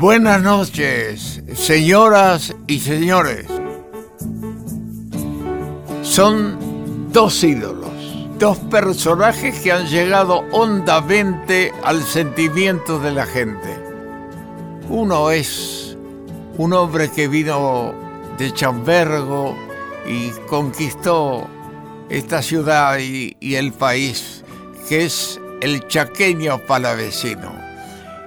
Buenas noches, señoras y señores. Son dos ídolos, dos personajes que han llegado hondamente al sentimiento de la gente. Uno es un hombre que vino de Chambergo y conquistó esta ciudad y, el país, que es el chaqueño palavecino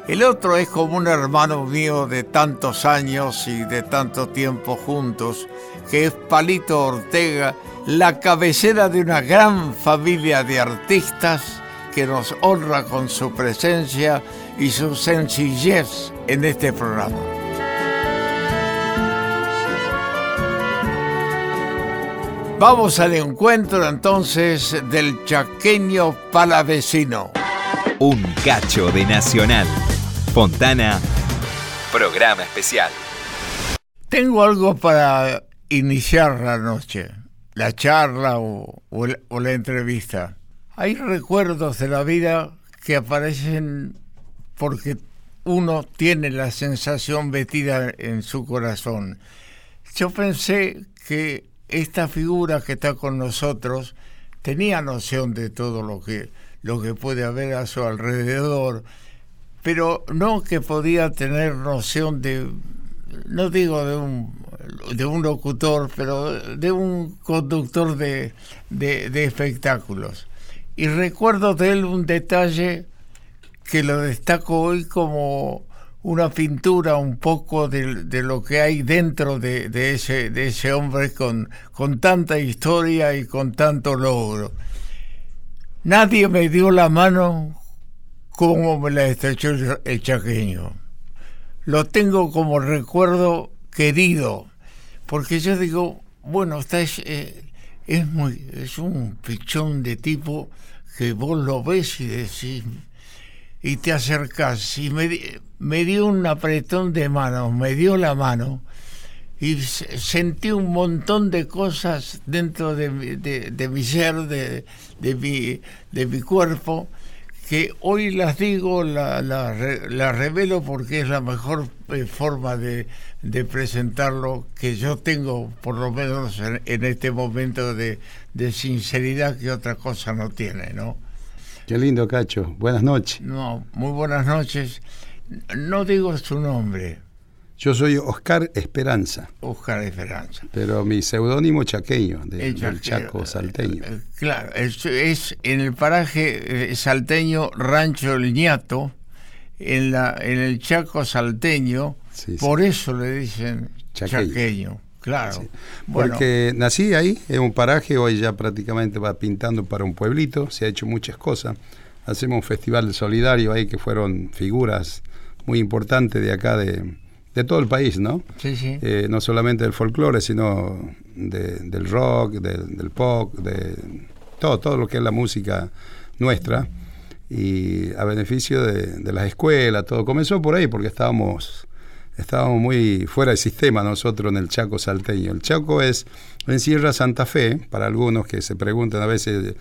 el otro es como un hermano mío de tantos años y de tanto tiempo juntos, que es Palito Ortega, la cabecera de una gran familia de artistas que nos honra con su presencia y su sencillez en este programa. Vamos al encuentro entonces del chaqueño palavecino. Un cacho de Nacional. Fontana, programa especial. Tengo algo para iniciar la noche, la charla o, la entrevista. Hay recuerdos de la vida que aparecen porque uno tiene la sensación metida en su corazón. Yo pensé que esta figura que está con nosotros tenía noción de todo lo que, lo que puede haber a su alrededor pero no que podía tener noción de, no digo de un, de un locutor, pero de un conductor de, de, espectáculos. Y recuerdo de él un detalle que lo destaco hoy como una pintura un poco de, de lo que hay dentro de, de, ese, de ese hombre con, con tanta historia y con tanto logro. Nadie me dio la mano cómo me la estrechó el chaqueño. Lo tengo como recuerdo querido, porque yo digo, bueno, está es, eh, es muy es un pichón de tipo que vos lo ves y decís y te acercás y me, me dio un apretón de manos, me dio la mano y sentí un montón de cosas dentro de, de mi ser, de, de, mi, de mi cuerpo, que hoy las digo, las la, revelo porque es la mejor eh, forma de, presentarlo que yo tengo, por lo menos en, este momento de, de, sinceridad que otra cosa no tiene, ¿no? Qué lindo, Cacho. Buenas noches. No, muy buenas noches. No digo su nombre. Yo soy Oscar Esperanza. Oscar Esperanza. Pero mi seudónimo chaqueño, de, del Chaco salteño. Eh, claro, es, en el paraje eh, salteño Rancho El Ñato, en, la, en el Chaco salteño, por eso le dicen chaqueño. claro. Porque nací ahí, en un paraje, hoy ya prácticamente va pintando para un pueblito, se ha hecho muchas cosas. Hacemos un festival solidario ahí que fueron figuras muy importantes de acá de, de todo el país, ¿no? Sí, sí. Eh, no solamente del folclore, sino del rock, del pop, de todo, todo lo que es la música nuestra y a beneficio de, las escuelas, todo. Comenzó por ahí porque estábamos, estábamos muy fuera del sistema nosotros en el Chaco salteño. El Chaco es en Sierra Santa Fe, para algunos que se preguntan a veces,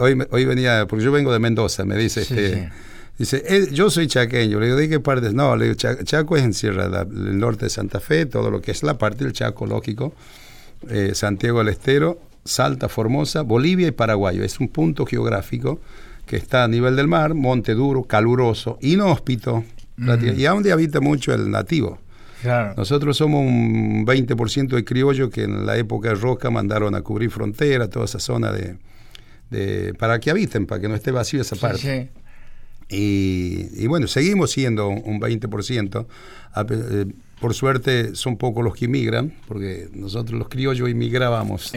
hoy, hoy venía, porque yo vengo de Mendoza, me dice este, Dice, eh, yo soy chaqueño. Le digo, ¿de qué parte? No, le digo, Chaco es en Sierra, el norte de Santa Fe, todo lo que es la parte del Chaco, lógico. Eh, Santiago del Estero, Salta, Formosa, Bolivia y Paraguay. Es un punto geográfico que está a nivel del mar, monte duro, caluroso, inhóspito, y a donde habita mucho el nativo. Nosotros somos un 20% de criollo que en la época de Roca mandaron a cubrir frontera, toda esa zona de, para que habiten, para que no esté vacío esa parte. Y, bueno, seguimos siendo un 20%. Eh, por suerte son pocos los que inmigran, porque nosotros los criollos inmigrábamos.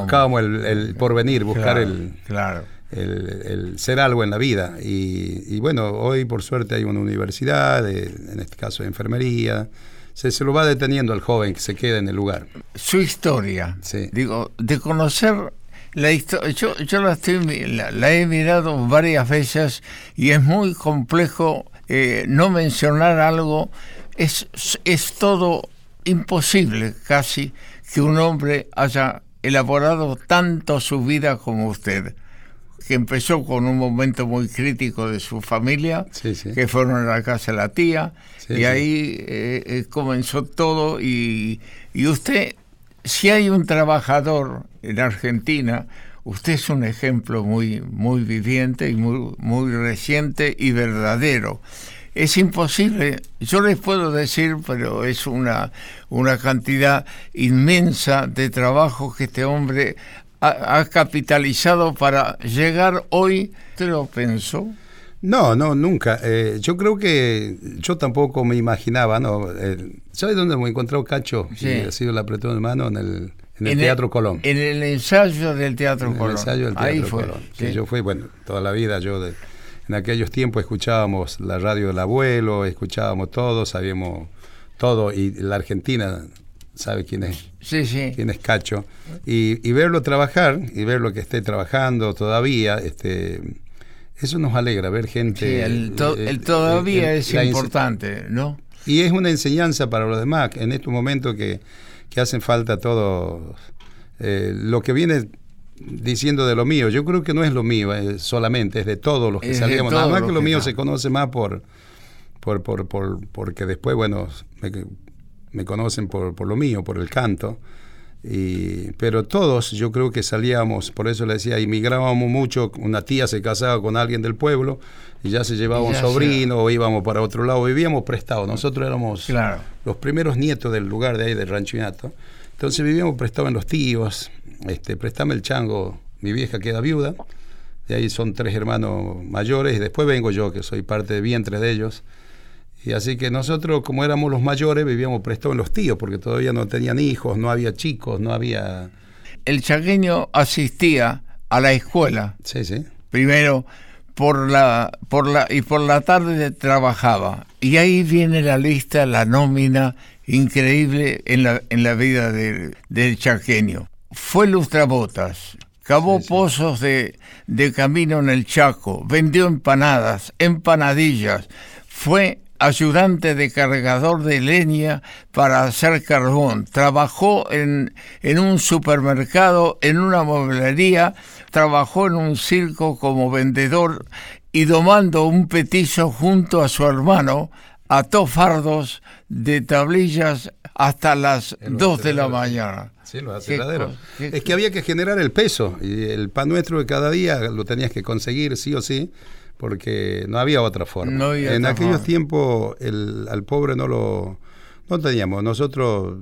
Buscábamos el, porvenir, buscar el, claro. el, ser algo en la vida. Y, bueno, hoy por suerte hay una universidad, en este caso de enfermería. Se, se, lo va deteniendo al joven que se queda en el lugar. Su historia, digo, de conocer la yo, yo la, estoy, la, he mirado varias veces y es muy complejo eh, no mencionar algo. Es, es todo imposible casi que un hombre haya elaborado tanto su vida como usted. que empezó con un momento muy crítico de su familia, que fueron a la casa de la tía, y ahí eh, eh, comenzó todo. Y, y usted, si hay un trabajador en Argentina, usted es un ejemplo muy, muy viviente y muy, muy reciente y verdadero es imposible. Yo les puedo decir, pero es una, una cantidad inmensa de trabajo que este hombre ha, capitalizado para llegar hoy. ¿Usted lo pensó? No, no, nunca. Eh, yo creo que yo tampoco me imaginaba, ¿no? Eh, ¿Sabes dónde me encontró Cacho? Sí. ha sido el apretón de mano en el, en el Teatro Colón. En el ensayo del Teatro Colón. El ensayo del Teatro Ahí fue. Colón. Sí. yo fui, bueno, toda la vida yo de, en aquellos tiempos escuchábamos la radio del abuelo, escuchábamos todo, sabíamos todo, y la Argentina sabe quién es, sí, sí. quién es Cacho, y, verlo trabajar, y verlo que esté trabajando todavía, este, eso nos alegra, ver gente... Sí, el, eh, todavía es importante, ¿no? Y es una enseñanza para los demás, en estos momentos que, que hacen falta todo... Eh, lo que viene diciendo de lo mío. Yo creo que no es lo mío solamente, es de todos los que salíamos. Nada más que lo mío se conoce más por, por, por, por, porque después, bueno, me, conocen por, por, lo mío, por el canto. Y, pero todos, yo creo que salíamos, por eso le decía, inmigrábamos mucho. Una tía se casaba con alguien del pueblo y ya se llevaba un sobrino o íbamos para otro lado. Vivíamos prestados. Nosotros éramos los primeros nietos del lugar de ahí, del Rancho Entonces vivíamos prestados en los tíos, este, préstame el chango, mi vieja queda viuda, de ahí son tres hermanos mayores, y después vengo yo, que soy parte de vientre de ellos. Y así que nosotros, como éramos los mayores, vivíamos prestados en los tíos, porque todavía no tenían hijos, no había chicos, no había... El chaqueño asistía a la escuela. Sí, sí. Primero por la, por la, y por la tarde trabajaba. Y ahí viene la lista, la nómina increíble en la, en la vida del chaqueño fue lustrabotas, cavó pozos de, de camino en el Chaco, vendió empanadas, empanadillas, fue ayudante de cargador de leña para hacer carbón, trabajó en, en, un supermercado, en una mueblería, trabajó en un circo como vendedor y domando un petizo junto a su hermano, ató fardos de tablillas hasta las 2 de la mañana. Sí, los aceleraderos. Es que había que generar el peso y el pan nuestro de cada día lo tenías que conseguir sí o sí porque no había otra forma. en aquellos tiempos el, al pobre no lo no teníamos. Nosotros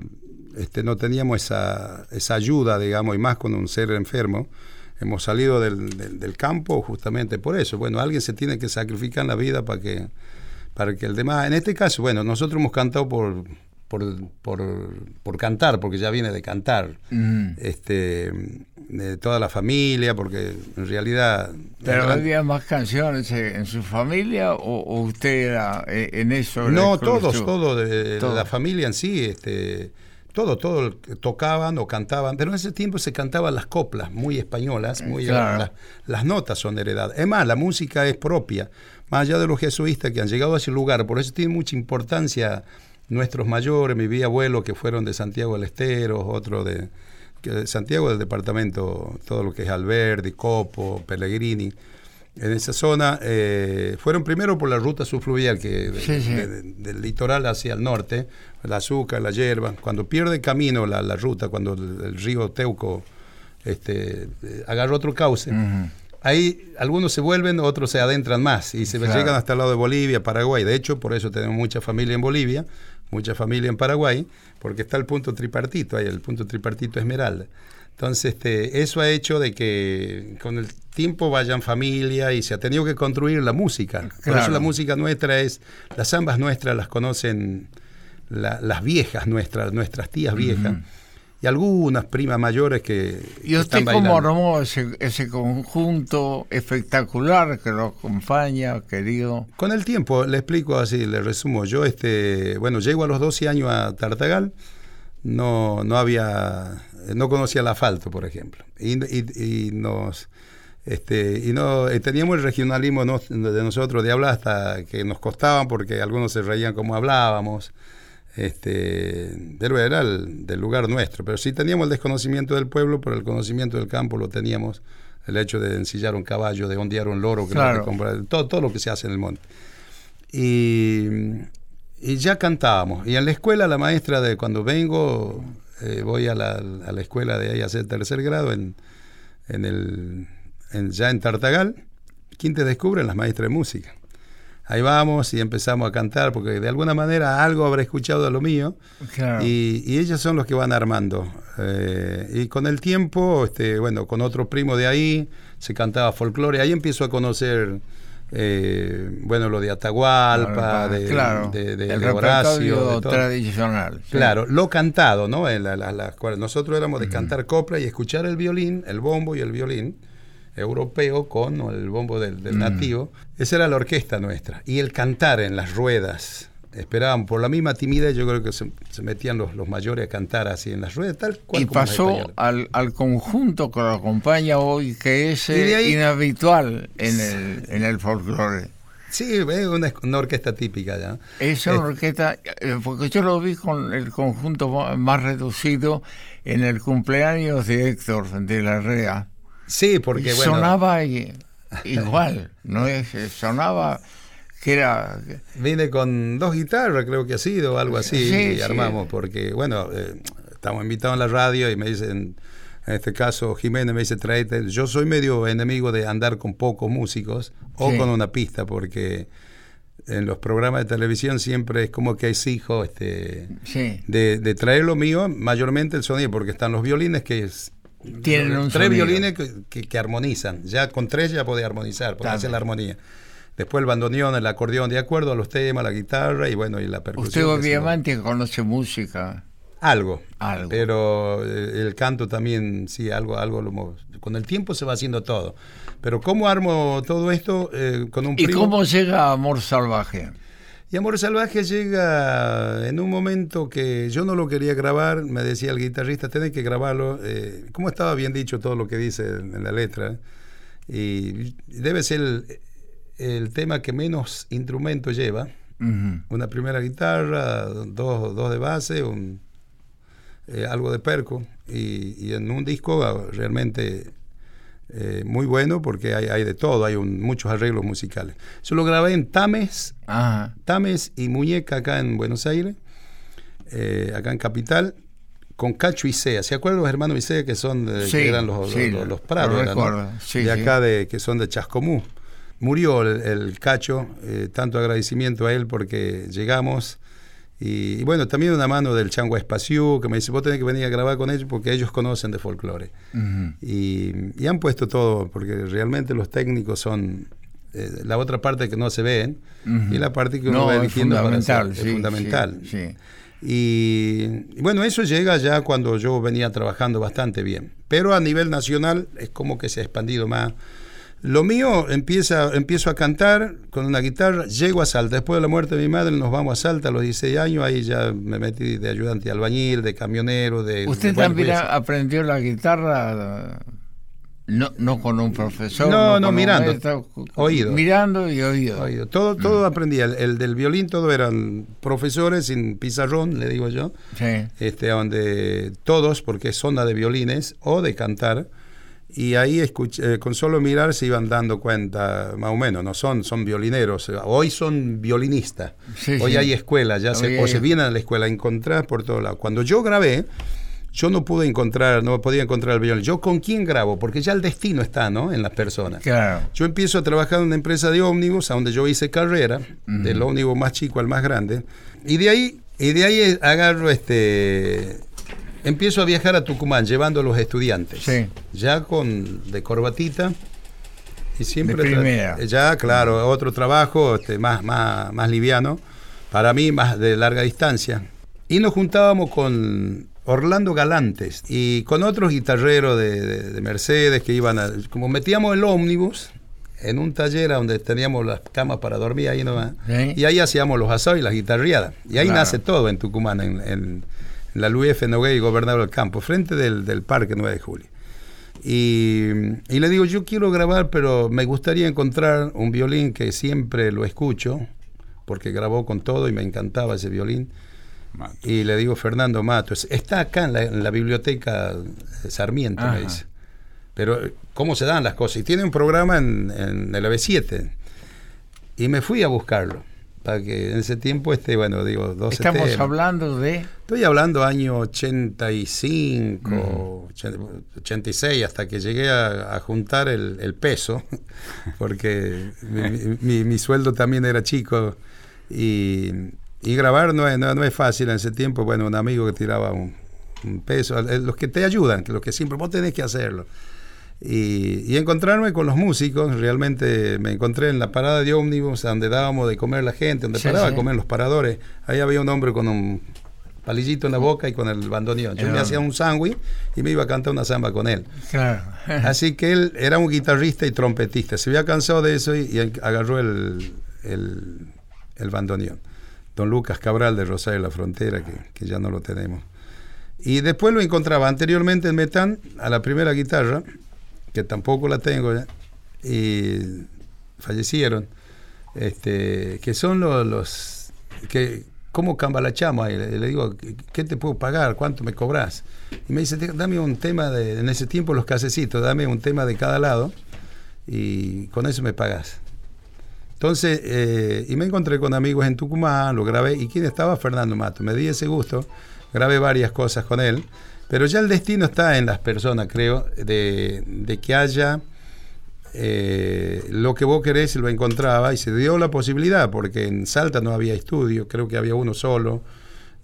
este, no teníamos esa, esa ayuda, digamos, y más con un ser enfermo. Hemos salido del, del, campo justamente por eso. Bueno, alguien se tiene que sacrificar en la vida para que, para que el demás... En este caso, bueno, nosotros hemos cantado por, por, por, por, cantar, porque ya viene de cantar, mm. este, de toda la familia, porque en realidad... ¿Pero había más canciones en su familia o, usted era eh, en eso? No, todos, todos, de, la familia en sí, este, todo, todo tocaban o cantaban, pero en ese tiempo se cantaban las coplas muy españolas, muy las, las, notas son heredadas. Es más, la música es propia, más allá de los jesuitas que han llegado a ese lugar, por eso tiene mucha importancia nuestros mayores, mi bisabuelo que fueron de Santiago del Estero, otro de, Santiago del departamento, todo lo que es Alberdi, Copo, Pellegrini, en esa zona, eh, fueron primero por la ruta subfluvial que del litoral hacia el norte, el azúcar, la hierba, cuando pierde camino la, ruta, cuando el, río Teuco este, eh, agarra otro cauce. Ahí algunos se vuelven, otros se adentran más y se llegan hasta el lado de Bolivia, Paraguay. De hecho, por eso tenemos mucha familia en Bolivia, mucha familia en Paraguay, porque está el punto tripartito, ahí el punto tripartito Esmeralda. Entonces, este, eso ha hecho de que con el tiempo vayan familia y se ha tenido que construir la música. Por eso la música nuestra es, las zambas nuestras las conocen las viejas nuestras, nuestras tías viejas y algunas primas mayores que. ¿Y usted cómo armó ese, ese, conjunto espectacular que lo acompaña, querido? Con el tiempo, le explico así, le resumo. Yo, este, bueno, llego a los 12 años a Tartagal, no, no había. No conocía el asfalto, por ejemplo. Y, y, nos. Este, y no teníamos el regionalismo de nosotros de hablar hasta que nos costaban porque algunos se reían como hablábamos este, de era del lugar nuestro, pero sí teníamos el desconocimiento del pueblo, pero el conocimiento del campo lo teníamos el hecho de ensillar un caballo, de ondear un loro, que Claro. no te compra- todo, todo lo que se hace en el monte. Y, y ya cantábamos. Y en la escuela, la maestra de cuando vengo, eh, voy a la, a la escuela de ahí a hacer tercer grado en, en el, en- ya en Tartagal. ¿Quién te descubre? Las maestras de música. Ahí vamos y empezamos a cantar, porque de alguna manera algo habrá escuchado de lo mío. Claro. Y, y ellos son los que van armando. Eh, y con el tiempo, este, bueno, con otro primo de ahí, se cantaba folclore. Ahí empiezo a conocer, eh, bueno, lo de Atahualpa, de, claro, de, de- el de Horacio. tradicional. sí. Claro, lo cantado, ¿no? En la- la- nosotros éramos de cantar copla y escuchar el violín, el bombo y el violín europeo con el bombo del, del nativo. Esa era la orquesta nuestra. Y el cantar en las ruedas. Esperaban por la misma timidez, yo creo que se, se metían los, los mayores a cantar así en las ruedas, tal cual Y como pasó al, al conjunto que lo acompaña hoy, que es eh, ahí- inhabitual en el, en el folclore. Sí, es una, una orquesta típica ya. Es una orquesta, eh, porque yo lo vi con el conjunto más reducido en el cumpleaños de Héctor de la Rea. Sí, porque Y bueno. sonaba igual, no es, sonaba que era Vine con dos guitarras, creo que ha sido, algo así, Sí, y sí. armamos, porque, bueno, eh, estamos invitados en la radio y me dicen, en este caso Jiménez me dice, tráete, yo soy medio enemigo de andar con pocos músicos o Sí. con una pista, porque en los programas de televisión siempre es como que exijo este, de, de traer lo mío, mayormente el sonido, porque están los violines que es... Tienen un tres sonido. violines que, que- que armonizan. Ya con tres ya podés armonizar, También. hacer la armonía. Después el bandoneón, el acordeón, de acuerdo a los temas, la guitarra y bueno, y la percusión. usted que obviamente conoce música. Algo. Algo. Pero eh, el canto también, sí, algo, algo. lo con el tiempo se va haciendo todo. Pero ¿cómo armo todo esto eh, con un ¿Y primo? cómo llega Amor Salvaje? Y Amor Salvaje llega en un momento que yo no lo quería grabar, me decía el guitarrista, tenés que grabarlo. Eh, como estaba bien dicho todo lo que dice en, la letra, y debe ser el, el tema que menos instrumento lleva. Una primera guitarra, dos, dos de base, un, eh, algo de perco, y, y en un disco realmente eh, muy bueno porque hay, hay de todo, hay un- muchos arreglos musicales. Yo lo grabé en Tames, Ajá. Tames y Muñeca acá en Buenos Aires, eh, acá en Capital, con Cacho y Sea. ¿Se acuerdan los hermanos Isea que son de, Sí, que eran los, sí, los, los lo Prados? eran, ¿no? sí, de acá de, que son de Chascomú. Murió el, el Cacho, eh, tanto agradecimiento a él porque llegamos. Y, y bueno, también una mano del Chango Espaciú, que me dice, vos tenés que venir a grabar con ellos porque ellos conocen de folclore. Ujú. Y, y han puesto todo, porque realmente los técnicos son eh, la otra parte que no se ven Ujú. y la parte que uno No, va es eligiendo para fundamental, hacer, sí, es fundamental. sí, sí. Y, y bueno, eso llega ya cuando yo venía trabajando bastante bien. Pero a nivel nacional es como que se ha expandido más. Lo mío empieza, empiezo a cantar con una guitarra, llego a Salta. Después de la muerte de mi madre nos vamos a Salta a los 16 años, ahí ya me metí de ayudante de albañil, de camionero, de... ¿Usted también aprendió la guitarra no, no con un profesor? No, no, mirando. maestro, Oído. Mirando y oído. Oído. Todo, todo aprendí. El, el del violín, todo eran profesores sin pizarrón, le digo yo. Sí. este, donde todos, porque es zona de violines o de cantar, y ahí escuch- eh, con solo mirar se iban dando cuenta, más o menos, no son, son violineros, hoy son violinistas, Sí, hoy sí. hay escuelas, ya se, o se vienen a la escuela a encontrar por todos lados. Cuando yo grabé, yo no pude encontrar, no podía encontrar el violín. ¿Yo con quién grabo? Porque ya el destino está, ¿no? En las personas. Claro. Yo empiezo a trabajar en una empresa de ómnibus, a donde yo hice carrera, del ómnibus más chico al más grande, y de ahí, y de ahí agarro este, empiezo a viajar a Tucumán llevando a los estudiantes, Sí. ya con de corbatita y siempre De ya claro otro trabajo este, más más más liviano para mí más de larga distancia y nos juntábamos con Orlando Galantes y con otros guitarreros de, de- de Mercedes que iban a, como metíamos el ómnibus en un taller a donde teníamos las camas para dormir ahí nomás Sí. y ahí hacíamos los asados y las guitarreadas y ahí Claro. nace todo en Tucumán en la Luis F. Nogué y Gobernador del Campo frente del, del Parque 9 de Julio y, y le digo, yo quiero grabar, pero me gustaría encontrar un violín que siempre lo escucho, porque grabó con todo y me encantaba ese violín. Y le digo, Fernando Matos, está acá en la, en la biblioteca eh, Sarmiento, Ajá. me dice. pero cómo se dan las cosas. Y tiene un programa en, en el AB7. Y me fui a buscarlo. Para que en ese tiempo este, bueno, digo, 12 Estamos temas. hablando de... Estoy hablando año 85, 86, hasta que llegué a, a juntar el, el peso, porque mi, mi- mi sueldo también era chico. Y, y grabar no es, no, no es fácil en ese tiempo. Bueno, un amigo que tiraba un, un peso, eh, los que te ayudan, los que siempre vos tenés que hacerlo. Y, y encontrarme con los músicos, realmente me encontré en la parada de ómnibus donde dábamos de comer la gente, donde Sí, paraba sí. a comer los paradores. Ahí había un hombre con un palillito en la boca y con el bandoneón. Yo me hacía un sándwich y me iba a cantar una samba con él. Claro. Así que él era un guitarrista y trompetista. Se había cansado de eso y, y agarró el, el, el bandoneón. Don Lucas Cabral de Rosario la Frontera, que, que ya no lo tenemos. Y después lo encontraba anteriormente en Metán a la primera guitarra, que tampoco la tengo ya, y fallecieron, este, que son los, que, ¿cómo cambalachamos ahí? Le, digo, ¿qué- ¿qué te puedo pagar? ¿Cuánto me cobras? Y me dice, dame un tema de, en ese tiempo los casecitos, dame un tema de cada lado y con eso me pagas. Entonces, eh, y me encontré con amigos en Tucumán, lo grabé, y quién estaba, Fernando Mato. Me di ese gusto, grabé varias cosas con él, pero ya el destino está en las personas, creo, de, de que haya eh, lo que vos querés, lo encontraba, y se dio la posibilidad, porque en Salta no había estudio, creo que había uno solo,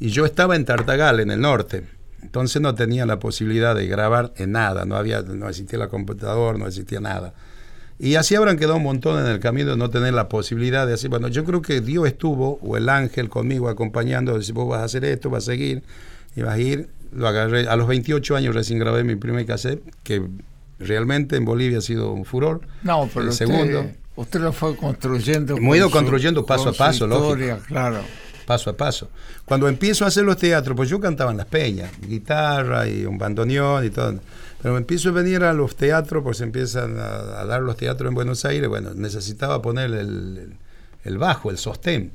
y yo estaba en Tartagal, en el norte. Entonces no tenía la posibilidad de grabar en nada, no había, no existía la computadora, no existía nada. Y así habrán quedado un montón en el camino de no tener la posibilidad de hacer. Bueno, yo creo que Dios estuvo, o el ángel conmigo acompañando, decir, vos vas a hacer esto, vas a seguir, y vas a ir. Lo agarré. A los 28 años recién grabé mi primer cassette, que realmente en Bolivia ha sido un furor. No, pero el usted, segundo. usted lo fue construyendo. Hemos ido con su- construyendo paso a paso, lógico. historia, claro. paso a paso. Cuando empiezo a hacer los teatros, pues yo cantaba en las peñas, guitarra y un bandoneón y todo. Pero me empiezo a venir a los teatros, pues empiezan a, a dar los teatros en Buenos Aires, bueno, necesitaba poner el- el bajo, el sostén.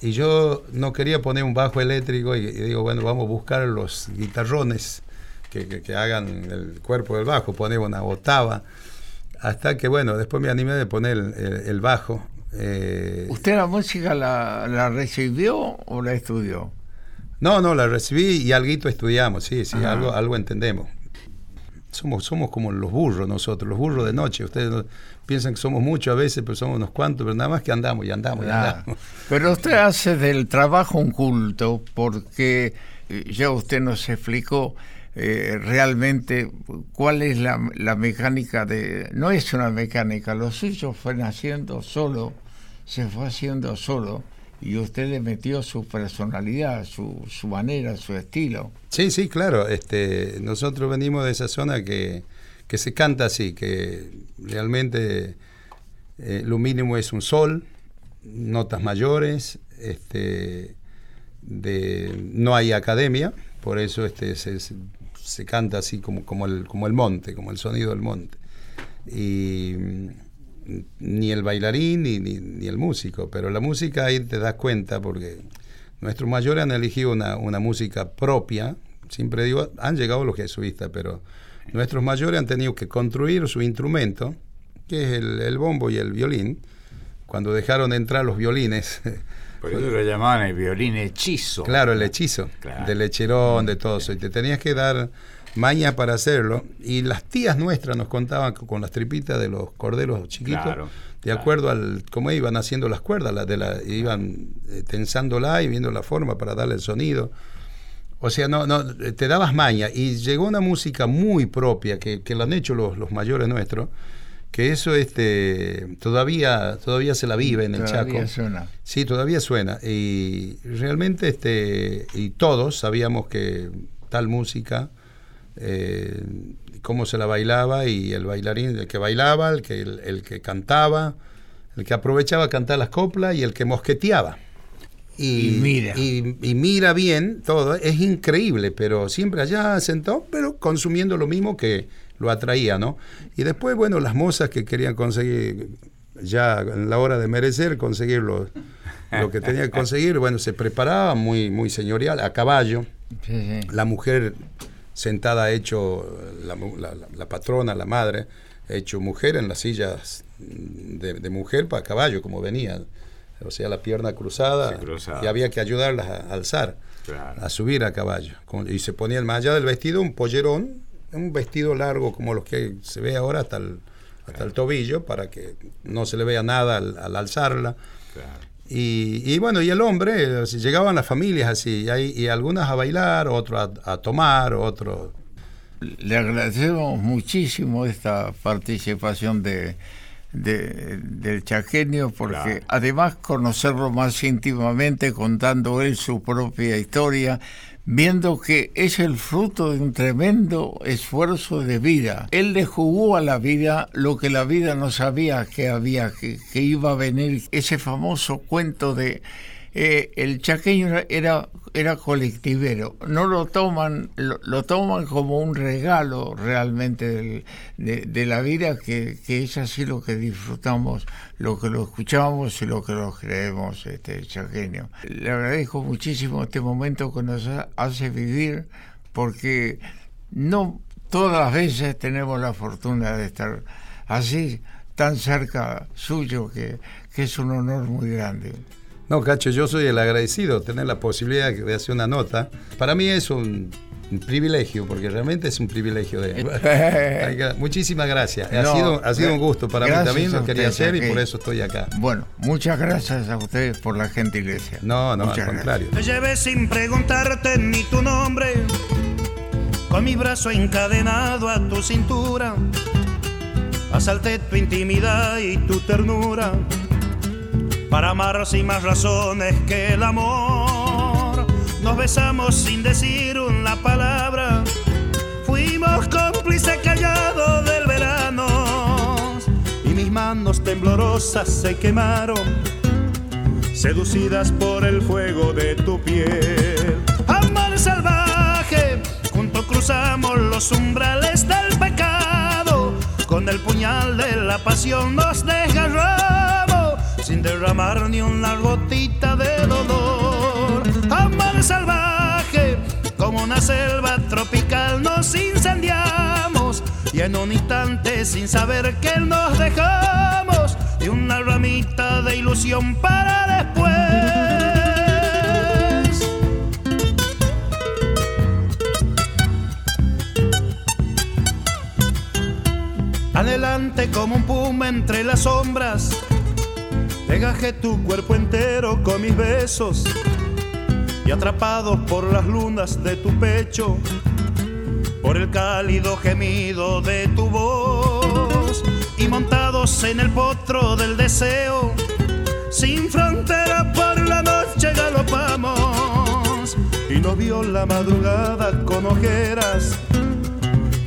Y yo no quería poner un bajo eléctrico y, y digo, bueno, vamos a buscar los guitarrones que, que- que hagan el cuerpo del bajo, poner una octava. Hasta que, bueno, después me animé de poner el, el bajo. eh, ¿Usted la música la, la recibió o la estudió? No, no, la recibí y algo estudiamos, sí, sí, Ajá. algo, algo entendemos. Somos, somos como los burros nosotros, los burros de noche. Ustedes no- piensan que somos muchos a veces, pero somos unos cuantos, pero nada más que andamos y andamos y andamos. Pero usted hace del trabajo un culto porque eh, ya usted nos explicó eh, realmente cuál es la, la mecánica de... No es una mecánica, lo suyo fue naciendo solo, se fue haciendo solo y usted le metió su personalidad, su, su manera, su estilo. Sí, sí, claro. Este, nosotros venimos de esa zona que, que se canta así, que realmente eh, lo mínimo es un sol, notas mayores, este, de, no hay academia, por eso este, se, se- canta así como, como, el, como el monte, como el sonido del monte. Y ni el bailarín ni, ni, ni el músico, pero la música ahí te das cuenta porque nuestros mayores han elegido una, una música propia, siempre digo, han llegado los jesuitas, pero nuestros mayores han tenido que construir su instrumento, que es el, el bombo y el violín, cuando dejaron entrar los violines, Por eso lo llamaban el violín hechizo. claro, el hechizo, Claro. del lecherón, de todo eso, y te tenías que dar maña para hacerlo, y las tías nuestras nos contaban con las tripitas de los corderos chiquitos, Claro, de claro. acuerdo al cómo iban haciendo las cuerdas, la de la, iban eh, tensándola y viendo la forma para darle el sonido. O sea, no, no, eh, te dabas maña y llegó una música muy propia que, que la han hecho los, los mayores nuestros, que eso este todavía todavía se la vive en el Todavía Chaco. suena. Sí, todavía suena. Y realmente, este, y todos sabíamos que tal música, eh, cómo se la bailaba, y el bailarín, el que bailaba, el que, el, el que cantaba, el que aprovechaba a cantar las coplas y el que mosqueteaba. Y mira. Y, y mira bien todo, es increíble, pero siempre allá sentado, pero consumiendo lo mismo que lo atraía, ¿no? Y después, bueno, las mozas que querían conseguir, ya en la hora de merecer, conseguir lo, lo que tenía que conseguir, bueno, se preparaban muy, muy señorial, a caballo. Sí, sí. La mujer sentada hecho la, la- la patrona, la madre, hecho mujer en las sillas de, de mujer para caballo, como venía. O sea, la pierna cruzada, Sí, cruzada. y había que ayudarlas a alzar, Claro. a subir a caballo. Y se ponía más allá del vestido un pollerón, un vestido largo como los que se ve ahora hasta el, hasta el tobillo, para que no se le vea nada al, al alzarla. Claro. Y, y bueno, y el hombre, si llegaban las familias así, y, hay- y algunas a bailar, otros a, a tomar, otros... Le agradecemos muchísimo esta participación de, de- del chaqueño porque Claro. además conocerlo más íntimamente contando él su propia historia viendo que es el fruto de un tremendo esfuerzo de vida. Él le jugó a la vida lo que la vida no sabía que había, que, que iba a venir. Ese famoso cuento de eh, el chaqueño era- era, colectivero. No lo toman, lo, toman como un regalo realmente de, la vida, que, que es así lo que disfrutamos, lo que lo escuchamos y lo que lo creemos, este chaqueño. Le agradezco muchísimo este momento que nos ha- hace vivir, porque no todas las veces tenemos la fortuna de estar así, tan cerca suyo, que, que es un honor muy grande. No, Cacho, yo soy el agradecido de tener la posibilidad de hacer una nota. Para mí es un, un privilegio, porque realmente es un privilegio de... Muchísimas gracias. Ha, No, sido, ha sido un gusto para mí gracias también, lo quería hacer y por eso estoy acá. Bueno, muchas gracias a ustedes por la gentileza. No, no, Muchas al gracias. contrario. Te llevé sin preguntarte ni tu nombre, con mi brazo encadenado a tu cintura. Asalté tu intimidad y tu ternura, para amar sin más razones que el amor. Nos besamos sin decir una palabra, fuimos cómplices callados del verano. Y mis manos temblorosas se quemaron seducidas por el fuego de tu piel. Amor salvaje, juntos cruzamos los umbrales del pecado. Con el puñal de la pasión nos desgarramos, sin derramar ni una gotita de dolor. Amor salvaje, como una selva tropical nos incendiamos. Y en un instante, sin saber que nos dejamos, y una ramita de ilusión para después. Adelante como un puma entre las sombras, Degajé tu cuerpo entero con mis besos y atrapados por las lunas de tu pecho, por el cálido gemido de tu voz y montados en el potro del deseo, sin frontera por la noche galopamos y nos vio la madrugada con ojeras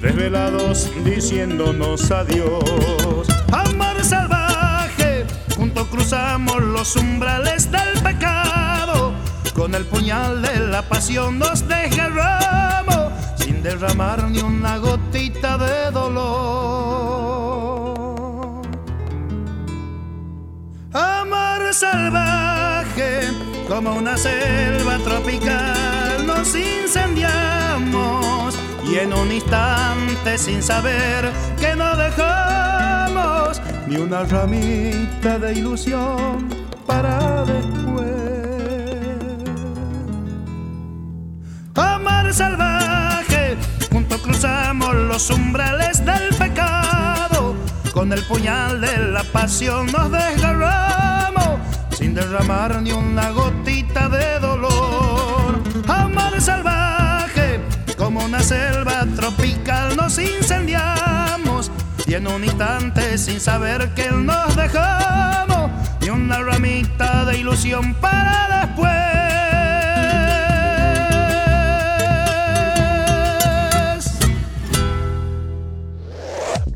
desvelados diciéndonos adiós. Cruzamos los umbrales del pecado. Con el puñal de la pasión nos desgarramos sin derramar ni una gotita de dolor. Amor salvaje, como una selva tropical, nos incendiamos y en un instante sin saber que no dejamos ni una ramita de ilusión para después. Amor salvaje, juntos cruzamos los umbrales del pecado. Con el puñal de la pasión nos desgarramos sin derramar ni una gotita de dolor. Amor salvaje, como una selva tropical nos incendiamos y en un instante sin saber que nos dejamos ni una ramita de ilusión para después.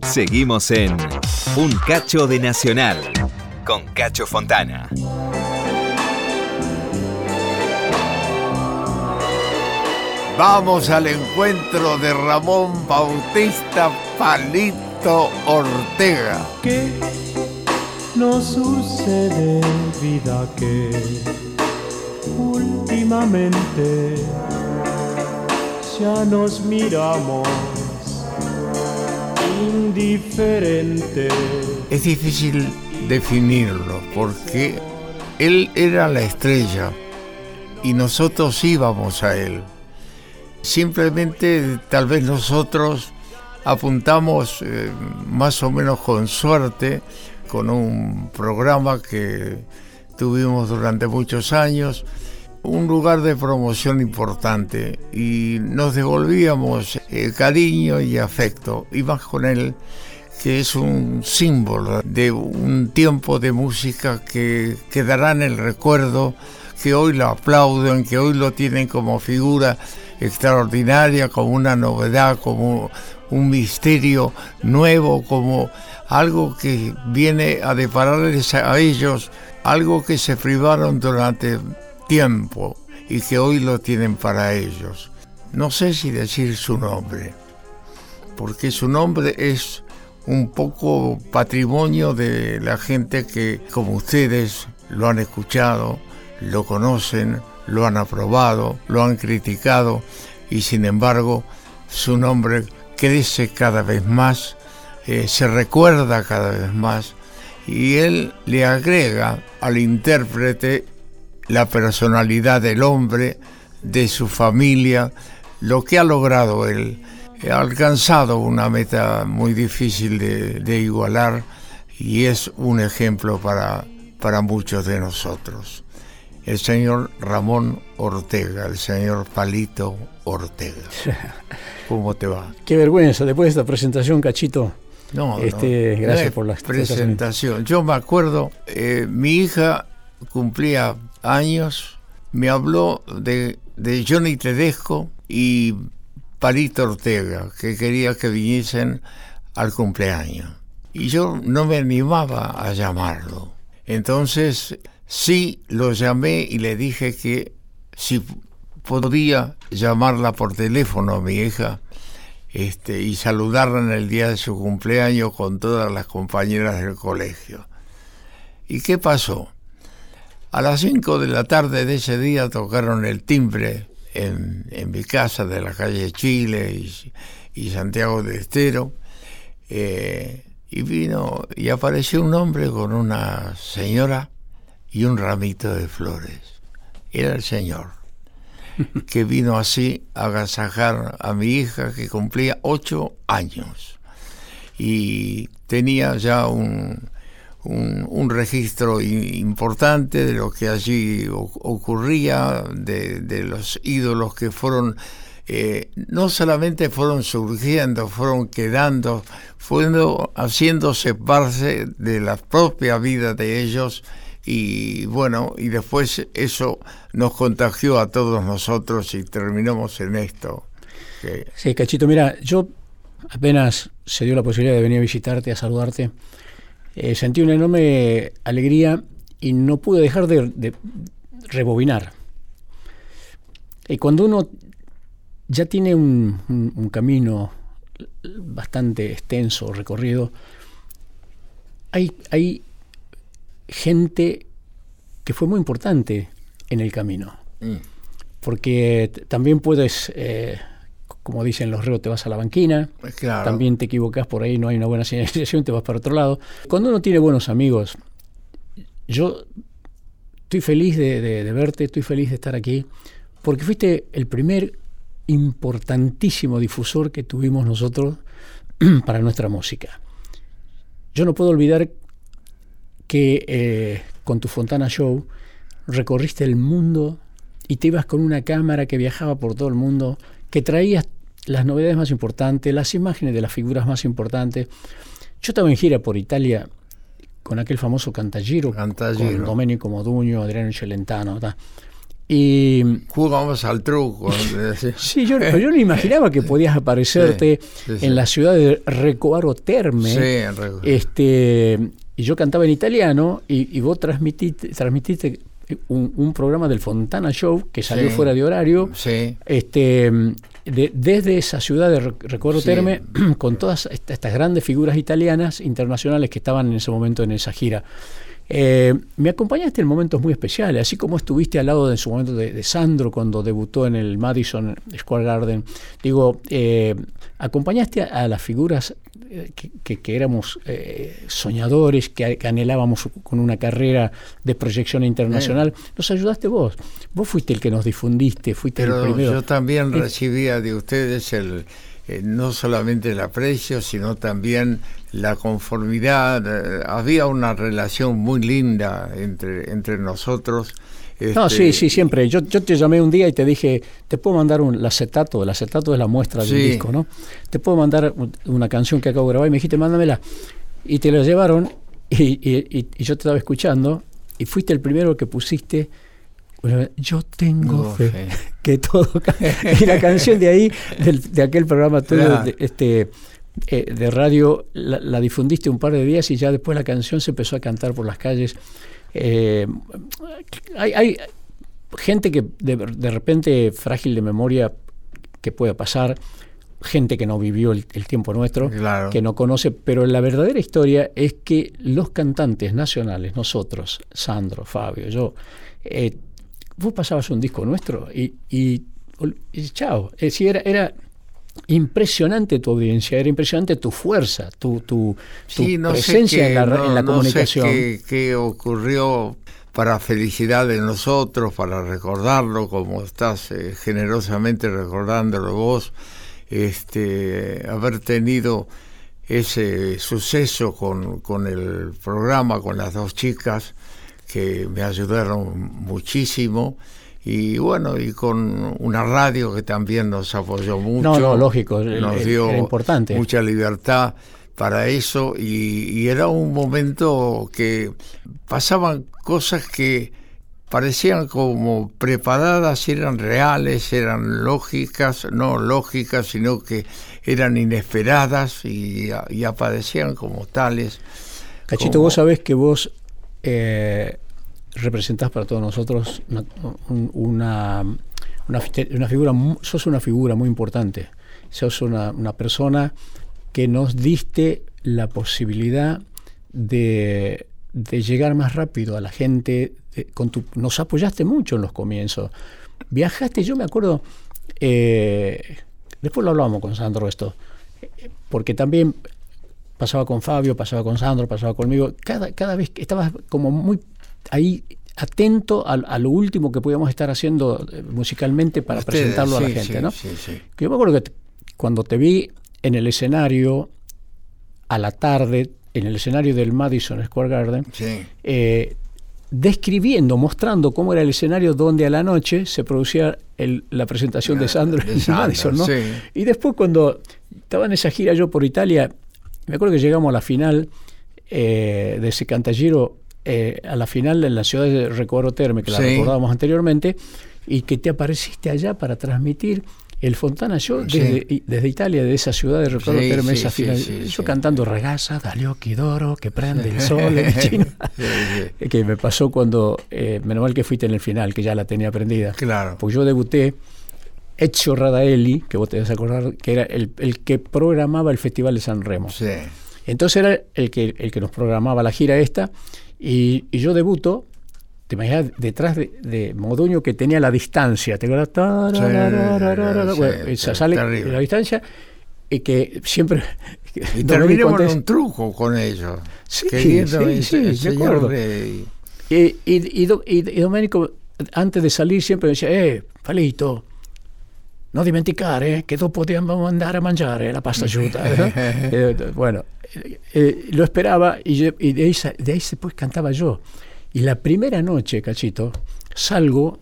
Seguimos en Un Cacho de Nacional con Cacho Fontana. Vamos al encuentro de Ramón Bautista Palito Ortega. ¿Qué nos sucede, vida, que últimamente ya nos miramos indiferentes. Es difícil definirlo porque él era la estrella y nosotros íbamos a él. Simplemente tal vez nosotros apuntamos eh, más o menos con suerte con un programa que tuvimos durante muchos años, un lugar de promoción importante y nos devolvíamos cariño y afecto, y más con él que es un símbolo de un tiempo de música que quedará en el recuerdo, que hoy lo aplauden, que hoy lo tienen como figura extraordinaria, como una novedad, como un misterio nuevo, como algo que viene a depararles a ellos algo que se privaron durante tiempo y que hoy lo tienen para ellos. No sé si decir su nombre, porque su nombre es un poco patrimonio de la gente que, como ustedes, lo han escuchado, lo conocen, lo han aprobado, lo han criticado y sin embargo su nombre crece cada vez más, eh, se recuerda cada vez más y él le agrega al intérprete la personalidad del hombre, de su familia, lo que ha logrado él. Ha alcanzado una meta muy difícil de, igualar y es un ejemplo para, para muchos de nosotros. El señor Ramón Ortega, el señor Palito Ortega. ¿Cómo te va? Qué vergüenza, después de esta presentación, Cachito. No, este, gracias por la presentación. Yo me acuerdo, eh, mi hija cumplía años, me habló de, de Johnny Tedesco y Palito Ortega, que quería que viniesen al cumpleaños. Y yo no me animaba a llamarlo. Entonces sí lo llamé y le dije que si podía llamarla por teléfono a mi hija este, y saludarla en el día de su cumpleaños con todas las compañeras del colegio. ¿Y qué pasó? A las 5 de la tarde de ese día tocaron el timbre en, mi casa de la calle Chile y, Santiago de Estero. Eh, y vino y apareció un hombre con una señora y un ramito de flores. Era el señor que vino así a agasajar a mi hija que cumplía ocho años. Y tenía ya un, un, registro importante de lo que allí ocurría, de, los ídolos que fueron, eh, no solamente fueron surgiendo, fueron quedando, fueron haciéndose parte de la propia vida de ellos y bueno, y después eso nos contagió a todos nosotros y terminamos en esto. Sí, Cachito, mira, yo apenas se dio la posibilidad de venir a visitarte, a saludarte, eh, sentí una enorme alegría y no pude dejar de, rebobinar. Y cuando uno ya tiene un camino bastante extenso, recorrido, hay, hay gente que fue muy importante en el camino. Mm. Porque también puedes, eh, como dicen los reos, te vas a la banquina, pues también te equivocas por ahí, no hay una buena señalización, te vas para otro lado. Cuando uno tiene buenos amigos, yo estoy feliz de, verte, estoy feliz de estar aquí, porque fuiste el primer importantísimo difusor que tuvimos nosotros para nuestra música. Yo no puedo olvidar que eh, con tu Fontana Show recorriste el mundo y te ibas con una cámara que viajaba por todo el mundo, que traías las novedades más importantes, las imágenes de las figuras más importantes. Yo estaba en gira por Italia con aquel famoso Cantagiro, con Domenico Modugno, Adriano Celentano. Y jugamos al truco. sí, yo, yo no imaginaba que podías aparecerte en la ciudad de Recoaro Terme. este, y yo cantaba en italiano y, vos transmitiste, transmitiste un, programa del Fontana Show que salió fuera de horario. Este, desde esa ciudad de Recuerdo Terme, con todas estas grandes figuras italianas internacionales que estaban en ese momento en esa gira. Eh, me acompañaste en momentos muy especiales, así como estuviste al lado de, en su momento de, de Sandro cuando debutó en el Madison Square Garden. Digo, eh, acompañaste a, a las figuras eh, que, que- que éramos eh, soñadores, que, que anhelábamos con una carrera de proyección internacional. Nos ayudaste vos. Vos fuiste el que nos difundiste, fuiste el Pero primero. yo también recibía de ustedes el eh, no solamente el aprecio, sino también la conformidad. eh, había una relación muy linda entre, entre nosotros. No, Este, sí, sí, siempre. Yo, yo te llamé un día y te dije, te puedo mandar un el acetato, el acetato es la muestra del Sí. disco, ¿no? Te puedo mandar un- una canción que acabo de grabar y me dijiste, mándamela. Y te la llevaron y, y- yo te estaba escuchando y fuiste el primero que pusiste, yo tengo No, fe, fe. que todo... y la canción de ahí, de aquel programa tuyo, Claro. de, este, eh, de radio, la, la difundiste un par de días y ya después la canción se empezó a cantar por las calles. Eh, hay, hay gente que de, de repente frágil de memoria que puede pasar, gente que no vivió el, el tiempo nuestro, Claro. que no conoce, pero la verdadera historia es que los cantantes nacionales, nosotros, Sandro, Fabio, yo, eh, vos pasabas un disco nuestro y, y, y chao, es decir, era, era impresionante tu audiencia, era impresionante tu fuerza, tu, tu, tu Sí, no sé presencia qué- en la, no- en la no sé comunicación. qué, qué ocurrió para felicidad de nosotros, para recordarlo, como estás eh, generosamente recordándolo vos, este, haber tenido ese suceso con, con el programa, con las dos chicas que me ayudaron muchísimo. Y bueno, y con una radio que también nos apoyó mucho. No, no, lógico, Nos el- dio importante. mucha libertad para eso y, y era un momento que pasaban cosas que parecían como preparadas, eran reales, eran lógicas, no lógicas, sino que eran inesperadas y, y aparecían como tales. Cachito, como- vos sabés que vos eh, representás para todos nosotros una, un- una, una fi- una figura, sos una figura muy importante. Sos una, una persona que nos diste la posibilidad de, de llegar más rápido a la gente. nos apoyaste mucho en los comienzos. Viajaste, yo me acuerdo, eh, después lo hablamos con Sandro esto, porque también pasaba con Fabio, pasaba con Sandro, pasaba conmigo. Cada, cada vez que estabas como muy ahí atento a, a lo último que podíamos estar haciendo eh, musicalmente para Ustedes, presentarlo a la gente, sí, ¿no? sí, yo me acuerdo que cuando te vi en el escenario a la tarde, en el escenario del Madison Square Garden, eh, describiendo, mostrando cómo era el escenario donde a la noche se producía el- la presentación de Sandro de en Sandro, Madison, ¿no? Y después cuando estaba en esa gira yo por Italia, me acuerdo que llegamos a la final eh, de ese cantallero, eh, a la final en la ciudad de Recuadro Terme, que la Sí. recordábamos anteriormente, y que te apareciste allá para transmitir el Fontana Show Sí. desde, y- desde Italia, de esa ciudad de Recuadro Sí, Terme, sí, esa sí, final. sí, yo sí. cantando Ragazza, Dalio Kidoro, que prende el sol en China. Sí, sí. que me pasó cuando, eh, menos mal que fuiste en el final, que ya la tenía aprendida. Claro. Pues yo debuté, Ezio Radaelli, que vos te debes acordar, que era el, el que programaba el Festival de San Remo. Sí. Entonces era el que, el que nos programaba la gira esta, y, y yo debuto, te imaginas, detrás de, de Moduño que tenía la distancia, ¿te acuerdas? Sí, bueno, sí, sale terrible. la distancia, y que siempre... Y terminamos en un truco con ellos. Sí, sí, sí, me acuerdo. y- Y, y, y, Do- y- y Domenico, antes de salir, siempre decía, eh, Palito, non dimenticare che dopo dobbiamo andare a mangiare la pasta asciutta. ¿no? Eh, bueno, eh, eh, lo esperaba y, yo- y de, ahí, de ahí cantaba yo. Y la primera noche, cachito, salgo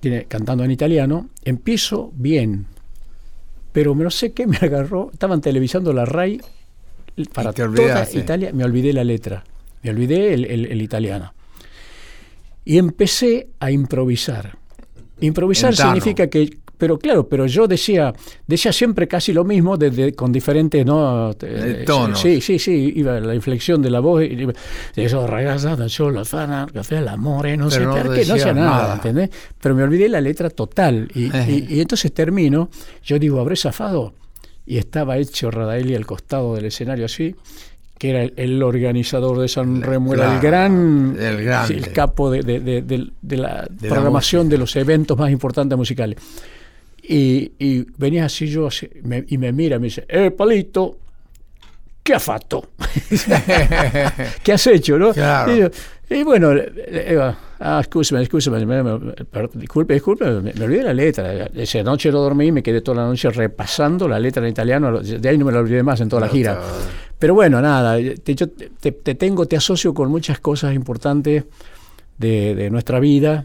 tiene, cantando en italiano, empiezo bien, pero no sé qué me agarró, estaban televisando la RAI para toda. Italia, me olvidé la letra, me olvidé el, el- el italiano. Y empecé a improvisar. Improvisar significa que, pero claro, pero yo decía, decía siempre casi lo mismo desde, con diferentes ¿no? Eh, tonos. Sí, sí, sí, iba la inflexión de la voz. Y, eso, ragazza, sola, fana, café, el amor, no sé, no perché, no hacía nada, nada. ¿entendés? Pero me olvidé la letra total. Y, Eh. y- y entonces termino, yo digo, ¿habré zafado? Y estaba hecho Radaeli al costado del escenario así, que era el, el organizador de San Remo, era el gran, el el capo de, de- de- de- de la De la programación de los eventos más importantes musicales. Y, y venía así yo así, me- y me mira y me dice, eh, Palito, ¿qué has fatto? ¿Qué has hecho? ¿no? Claro. Y, yo- y bueno, le- le ah, escúchame, escúchame, me- disculpe, disculpe, me, me olvidé la letra. Esa noche no dormí, me quedé toda la noche repasando la letra en italiano, de ahí no me la olvidé más en toda la gira. Pero bueno, nada, te, yo te, te tengo, te asocio con muchas cosas importantes de, de nuestra vida,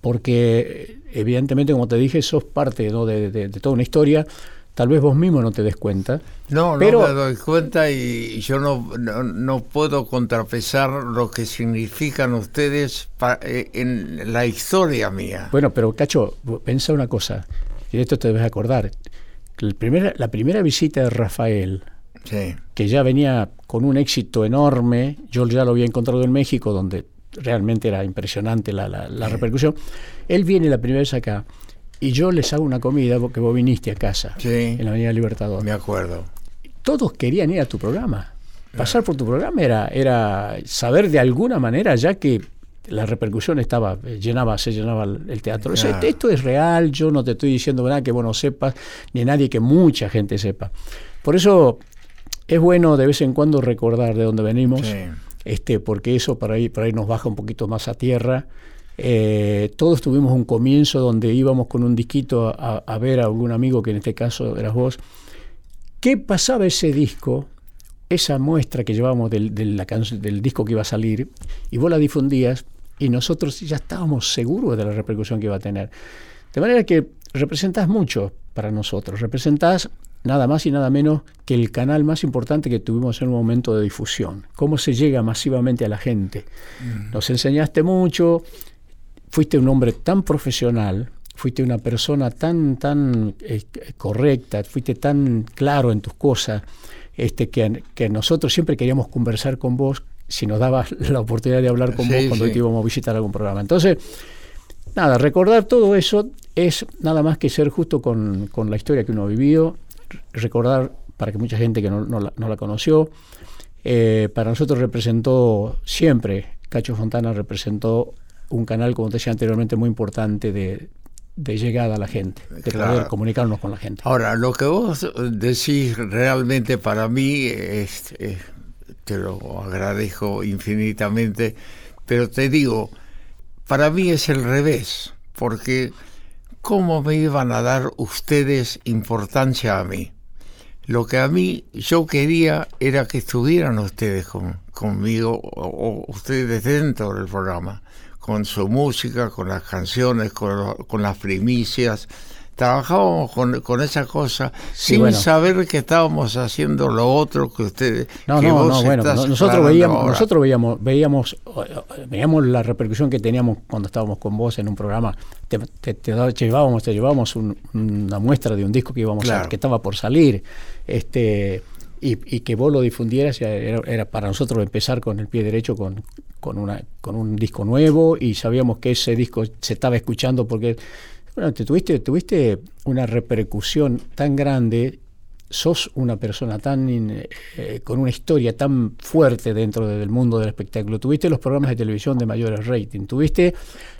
porque evidentemente, como te dije, sos parte ¿no? de, de- de toda una historia. Tal vez vos mismo no te des cuenta. No, Pero- no me doy cuenta y yo no, no, no puedo contrapesar lo que significan ustedes pa- eh, en la historia mía. Bueno, pero Cacho, pensa una cosa, y de esto te debes acordar. que el primer- la primera visita de Rafael, Sí, que ya venía con un éxito enorme, yo ya lo había encontrado en México, donde realmente era impresionante la, la- la repercusión. Él viene la primera vez acá y yo les hago una comida porque vos viniste a casa, Sí. en la Avenida Libertador. me acuerdo. Todos querían ir a tu programa. Pasar por tu programa era, era saber de alguna manera, ya que la repercusión estaba, eh, llenaba, se llenaba el teatro. Esto es real, yo no te estoy diciendo nada que vos no sepas, ni nadie que mucha gente sepa. Por eso es bueno de vez en cuando recordar de dónde venimos, Sí. Este, porque eso para ahí, por ahí nos baja un poquito más a tierra. Eh, todos tuvimos un comienzo donde íbamos con un disquito a, ver a algún amigo, que en este caso eras vos. ¿Qué pasaba ese disco, esa muestra que llevábamos del, de la canción- del disco que iba a salir, y vos la difundías, y nosotros ya estábamos seguros de la repercusión que iba a tener? De manera que representás mucho para nosotros, representás nada más y nada menos que el canal más importante que tuvimos en un momento de difusión, cómo se llega masivamente a la gente. Nos enseñaste mucho, fuiste un hombre tan profesional, fuiste una persona tan, tan eh, correcta, fuiste tan claro en tus cosas, este, que, que nosotros siempre queríamos conversar con vos si nos dabas la oportunidad de hablar con Sí, vos cuando sí. te íbamos a visitar algún programa. Entonces, nada, recordar todo eso es nada más que ser justo con, con la historia que uno ha vivido, recordar para que mucha gente que no, no la, no la conoció, eh, para nosotros representó siempre, Cacho Fontana representó un canal, como te decía anteriormente, muy importante de, de llegada a la gente, de Claro. poder comunicarnos con la gente. Ahora, lo que vos decís realmente para mí, es, es- te lo agradezco infinitamente, pero te digo, para mí es el revés, porque ¿cómo me iban a dar ustedes importancia a mí? Lo que a mí yo quería era que estuvieran ustedes con- conmigo, o, ustedes dentro del programa, con su música, con las canciones, con, con las primicias. Trabajábamos con, con esa cosa sin bueno. saber que estábamos haciendo lo otro que ustedes. No, que no, vos no, bueno, nosotros veíamos, ahora. nosotros veíamos, veíamos, veíamos la repercusión que teníamos cuando estábamos con vos en un programa. Te, te- llevábamos, te llevábamos un- una muestra de un disco que íbamos a, que estaba por salir, este, y, y que vos lo difundieras era, era para nosotros empezar con el pie derecho con, con una, con un disco nuevo y sabíamos que ese disco se estaba escuchando porque bueno, te tuviste, tuviste una repercusión tan grande sos una persona tan eh, con una historia tan fuerte dentro del mundo del espectáculo. Tuviste los programas de televisión de mayores rating, tuviste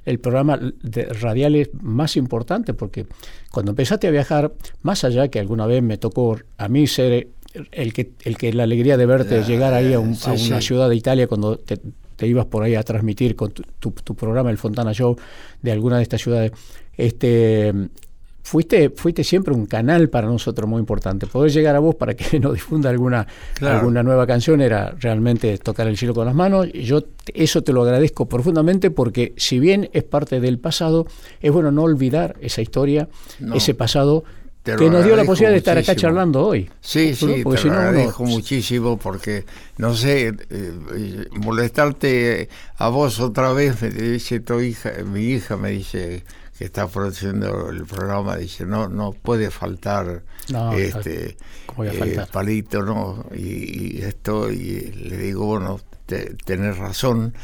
el programa de radiales más importante, porque cuando empezaste a viajar, más allá que alguna vez me tocó a mí ser el que, el que la alegría de verte Ya, llegar ahí a, un- sí, a una sí. ciudad de Italia cuando te, te ibas por ahí a transmitir con tu, tu- tu programa, el Fontana Show, de alguna de estas ciudades. Este, fuiste, fuiste siempre un canal para nosotros muy importante. Poder llegar a vos para que nos difunda alguna, Claro. alguna nueva canción era realmente tocar el cielo con las manos. Yo eso te lo agradezco profundamente porque si bien es parte del pasado, es bueno no olvidar esa historia, No. ese pasado que nos dio la posibilidad de estar acá charlando hoy. Sí, sí, Porque te lo no, uno- agradezco muchísimo porque, no sé, eh, eh, molestarte a vos otra vez, me dice tu hija, mi hija me dice que está produciendo el programa, dice, no, no puede faltar No, este ¿cómo voy a eh, palito, ¿no? Y, y esto, y le digo, bueno, te- tenés razón.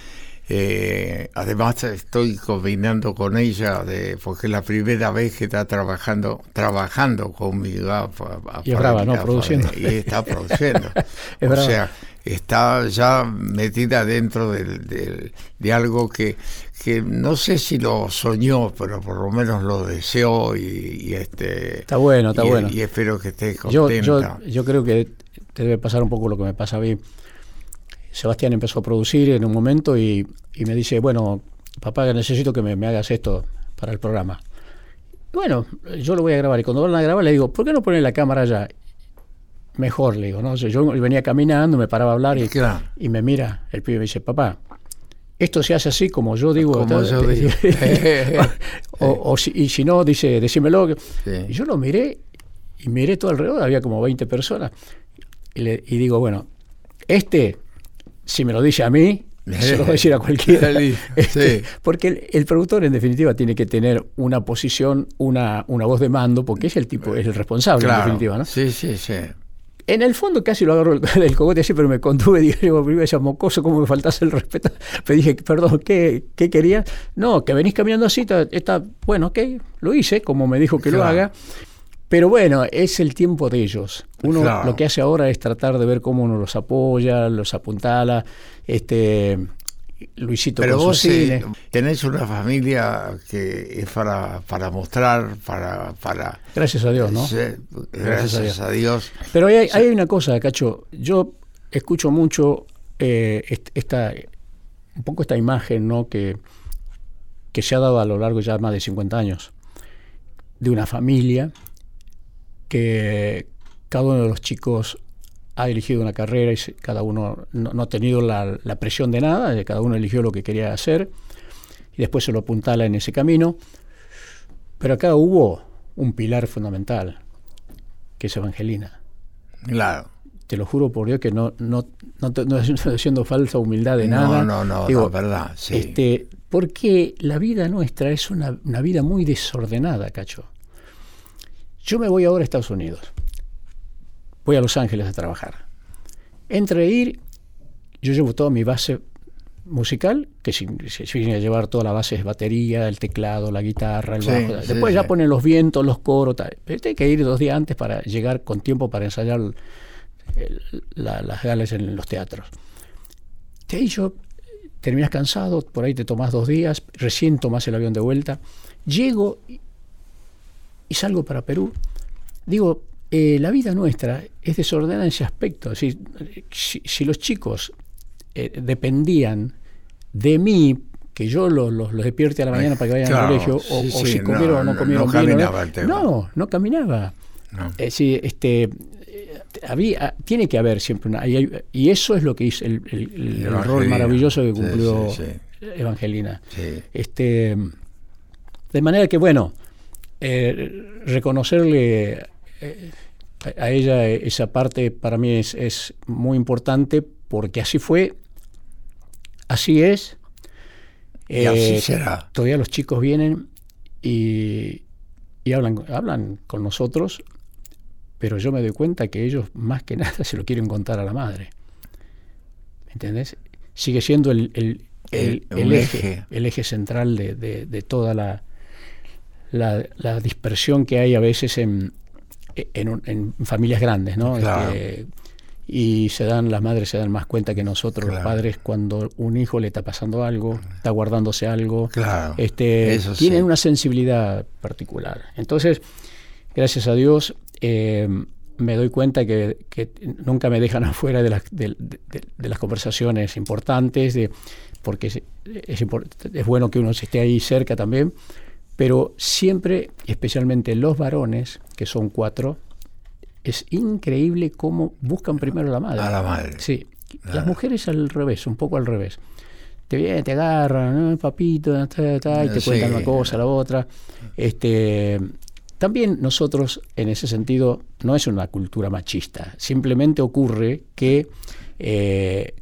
Eh, además estoy combinando con ella de, porque es la primera vez que está trabajando trabajando conmigo a- a- Y es brava, ¿no? Produciendo. y está produciendo Es o brava. sea está ya metida dentro del- de algo que, que no sé si lo soñó pero por lo menos lo deseó y, y este Está bueno, está y, bueno. y espero que esté contenta yo, yo creo que te debe pasar un poco lo que me pasa a mí. Sebastián empezó a producir en un momento y, y me dice, bueno, papá, necesito que me, me hagas esto para el programa. Bueno, yo lo voy a grabar y cuando van a grabar le digo, ¿por qué no pones la cámara allá? Mejor, le digo, ¿no? O sea, yo venía caminando, me paraba a hablar y, Claro. y me mira el pibe y me dice, papá, esto se hace así como yo digo. Como yo digo. o, o si, y si no, dice, decímelo. Sí. Y yo lo miré y miré todo alrededor, había como 20 personas. Y, le- y digo, bueno, este, si me lo dice a mí, se lo va a decir a cualquiera. Este, sí. Porque el, el productor, en definitiva, tiene que tener una posición, una, una voz de mando, porque es el tipo, es el responsable, en definitiva, ¿no? sí sí sí En el fondo casi lo agarro el, cogote así, pero me contuve, dije, digo, primero ese mocoso, ¿cómo me faltase el respeto? Pero dije, perdón, ¿qué, qué querías? No, que venís caminando así, está, está- bueno, ok, lo hice, como me dijo que lo haga. Pero bueno, es el tiempo de ellos. Uno Claro. lo que hace ahora es tratar de ver cómo uno los apoya, los apuntala, este Luisito pero vos eh, tenés una familia que es para para mostrar para para Gracias a Dios, ¿no? Sí, gracias, a Dios. Pero hay, hay una cosa, Cacho. Yo escucho mucho eh, est- esta, un poco esta imagen, ¿no? Que, que se ha dado a lo largo ya más de 50 años de una familia que cada uno de los chicos ha elegido una carrera y cada uno no, no ha tenido la, la presión de nada, eh, cada uno eligió lo que quería hacer y después se lo apuntala en ese camino. Pero acá hubo un pilar fundamental, que es Evangelina. Claro. Te lo juro por Dios que no, no, no, no estoy haciendo falsa humildad de No, nada. no, no, Digo, no, verdad, sí. Este, porque la vida nuestra es una, una vida muy desordenada, cacho. Yo me voy ahora a Estados Unidos. Voy a Los Ángeles a trabajar. Entre ir, yo llevo toda mi base musical, que si, viene a llevar toda la base es batería, el teclado, la guitarra, el Sí, bajo. sí, Después ya sí. ponen los vientos, los coros, tal. Pero hay que ir dos días antes para llegar con tiempo para ensayar el- el- la- las galas en los teatros. De ahí yo terminas cansado, por ahí te tomas dos días, recién tomas el avión de vuelta, llego y, y salgo para Perú. Digo, eh, la vida nuestra es desordenada en ese aspecto. Si, si los chicos eh, dependían de mí, que yo los, los, los despierte a la mañana para que vayan Claro, al colegio, o, sí, o sí, si no, comieron o no comieron no bien, caminaba el tema. No, no caminaba. No. Este, eh, había, tiene que haber siempre una. Y, eso es lo que hizo el, el- el- el rol maravilloso que cumplió Evangelina. Este, de manera que, bueno, eh, reconocerle eh, a ella esa parte para mí es, es muy importante porque así fue, así es. Y así Eh, será. Todavía los chicos vienen y, y hablan, hablan con nosotros, pero yo me doy cuenta que ellos más que nada se lo quieren contar a la madre. ¿Me ¿Entendés? Sigue siendo el, el, el- eje, eje. el eje central de, de- de toda la, la, la dispersión que hay a veces en, en, un- en familias grandes, ¿no? Claro. Este, y se dan, las madres se dan más cuenta que nosotros, los padres, cuando un hijo le está pasando algo, está guardándose algo, Claro, este, eso sí. tienen una sensibilidad particular. Entonces, gracias a Dios, eh, me doy cuenta que, que nunca me dejan afuera de las, de, de- de las conversaciones importantes, porque es, es, import- es bueno que uno esté ahí cerca también, pero siempre, especialmente los varones, que son cuatro, es increíble cómo buscan primero a la madre. A la madre. Sí, las mujeres al revés, un poco al revés. Te vienen, te agarran, "Ah, papito, ta, ta", y te Eh, Sí. cuentan una cosa, la otra. Este, también nosotros, en ese sentido, no es una cultura machista. Simplemente ocurre que, eh,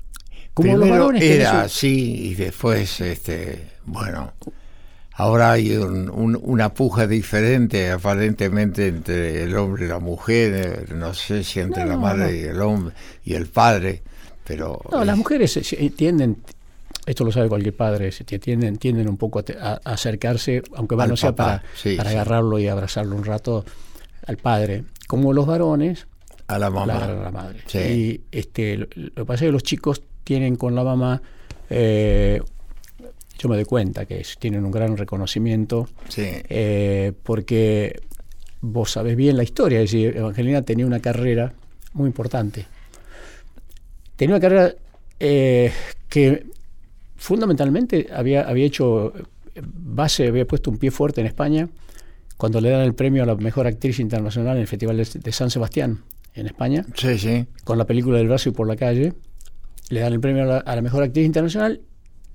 como los Primero varones tienen era su- así y después, este, bueno, ahora hay un- un- una puja diferente aparentemente entre el hombre y la mujer, eh, no sé si entre No, la madre no. y el hombre y el padre, pero No, las mujeres entienden, esto lo sabe cualquier padre, tienden, tienden un poco a, te- a- a acercarse, aunque Al no sea papá, para, sí, para sí. agarrarlo y abrazarlo un rato al padre. Como los varones, A la mamá. la, la madre. Sí. Y este, lo, lo que pasa es que los chicos tienen con la mamá, eh, yo me doy cuenta que tienen un gran reconocimiento, Sí. eh, porque vos sabés bien la historia, es decir, Evangelina tenía una carrera muy importante. Tenía una carrera eh, que fundamentalmente había, había hecho base, había puesto un pie fuerte en España cuando le dan el premio a la mejor actriz internacional en el Festival de, de San Sebastián en España, Sí, sí. con la película del brazo y por la calle. Le dan el premio a la, a la mejor actriz internacional.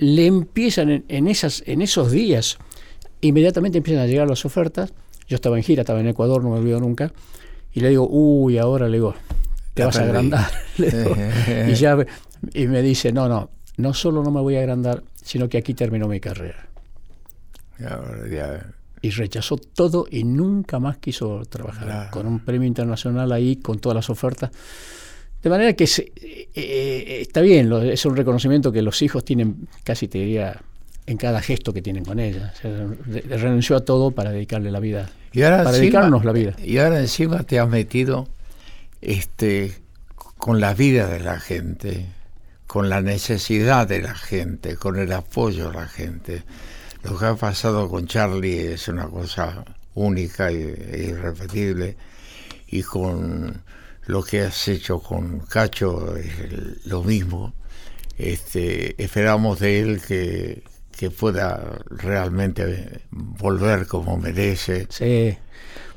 Le empiezan en, en esas, en esos días, inmediatamente empiezan a llegar las ofertas. Yo estaba en gira, estaba en Ecuador, no me olvido nunca. Y le digo, uy, ahora le digo, te vas a agrandar. Digo, y, ya, y me dice, no, no, no solo no me voy a agrandar, sino que aquí terminó mi carrera. Y rechazó todo y nunca más quiso trabajar. Claro. Con un premio internacional ahí, con todas las ofertas. De manera que se- eh, eh, está bien, lo- es un reconocimiento que los hijos tienen, casi te diría, en cada gesto que tienen con ella. O sea, re- renunció a todo para dedicarle la vida, Y ahora para encima- dedicarnos la vida. Y ahora encima te has metido este, con la vida de la gente, con la necesidad de la gente, con el apoyo de la gente. Lo que ha pasado con Charlie es una cosa única e irrepetible. Y con lo que has hecho con Cacho es el- lo mismo. Este, esperamos de él que, que pueda realmente volver como merece. Sí.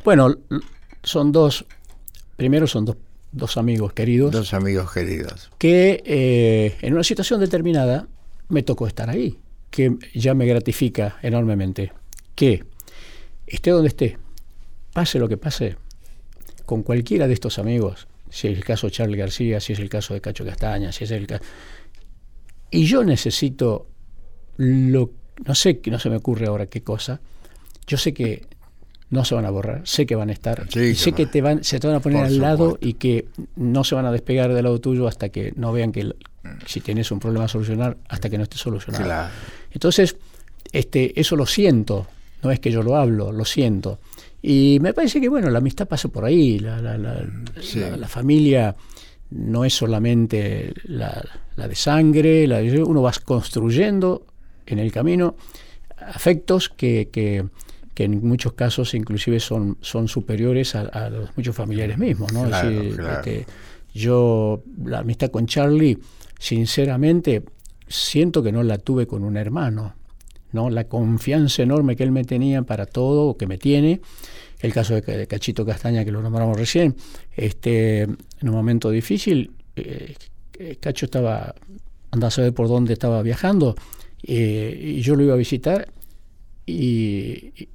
Bueno, son dos, primero son dos, dos amigos queridos Dos amigos queridos. que eh, en una situación determinada me tocó estar ahí, que ya me gratifica enormemente. Que esté donde esté, pase lo que pase, con cualquiera de estos amigos, si es el caso de Charlie García, si es el caso de Cacho Castaña, si es el caso... Y yo necesito lo... No sé, no se me ocurre ahora qué cosa. Yo sé que no se van a borrar, sé que van a estar, Sí, y sé que te van, se te van a poner al lado supuesto. y que no se van a despegar del lado tuyo hasta que no vean que si tienes un problema a solucionar, hasta que no esté solucionado. Claro. Entonces, este, eso lo siento, no es que yo lo hablo, lo siento. Y me parece que, bueno, la amistad pasa por ahí, la, la- la- Sí. la- familia no es solamente la, la de sangre, la de- uno va construyendo en el camino afectos que, que- que en muchos casos inclusive son, son superiores a, a los muchos familiares mismos. ¿no? Es Claro, decir, claro. este, yo, la amistad con Charlie, sinceramente, siento que no la tuve con un hermano. ¿No? La confianza enorme que él me tenía para todo, o que me tiene. El caso de, Ca- de Cachito Castaña, que lo nombramos recién, este, en un momento difícil, eh, Cacho estaba, andaba a saber por dónde estaba viajando, eh, y yo lo iba a visitar, y, y,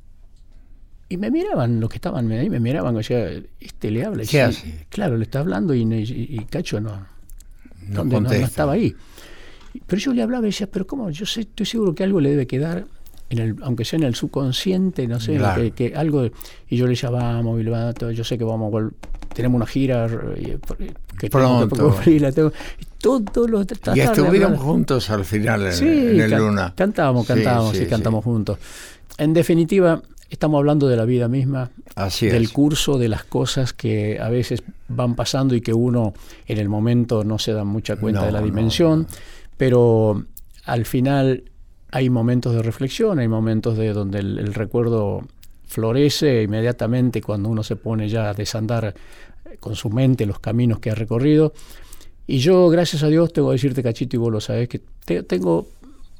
y me miraban, los que estaban ahí me miraban, o sea, este le habla. y ¿Qué sí, hace? Claro, le está hablando y, y- y Cacho no, No no, no estaba ahí. Pero yo le hablaba y decía, pero ¿cómo? Yo sé, estoy seguro que algo le debe quedar, en el, aunque sea en el subconsciente, no sé, Claro. que, que algo... Y yo le decía, vamos, Bilbao, yo sé que vamos a tenemos una gira eh, que tengo que Pronto. tengo- y todo lo Y tratar de estuvieron juntos al final en, Sí, en el can- Luna. Cantábamos, cantábamos, sí, sí, sí. cantamos juntos. En definitiva, estamos hablando de la vida misma, Así del es. curso, de las cosas que a veces van pasando y que uno en el momento no se da mucha cuenta No, de la no, dimensión, no. Pero al final hay momentos de reflexión, hay momentos de donde el, recuerdo florece inmediatamente cuando uno se pone ya a desandar con su mente los caminos que ha recorrido. Y yo, gracias a Dios, tengo que decirte, Cachito, y vos lo sabés, que te- tengo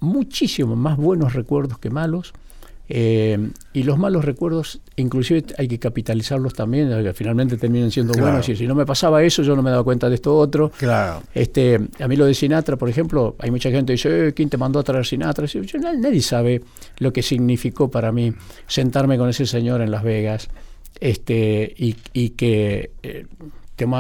muchísimos más buenos recuerdos que malos. Eh, y los malos recuerdos, inclusive hay que capitalizarlos también, que finalmente terminan siendo Claro. buenos. Y si no me pasaba eso, yo no me daba cuenta de esto otro. Claro. Este, a mí lo de Sinatra, por ejemplo, hay mucha gente que dice, eh, ¿quién te mandó a traer Sinatra? Yo- nadie sabe lo que significó para mí sentarme con ese señor en Las Vegas este, y, y que eh,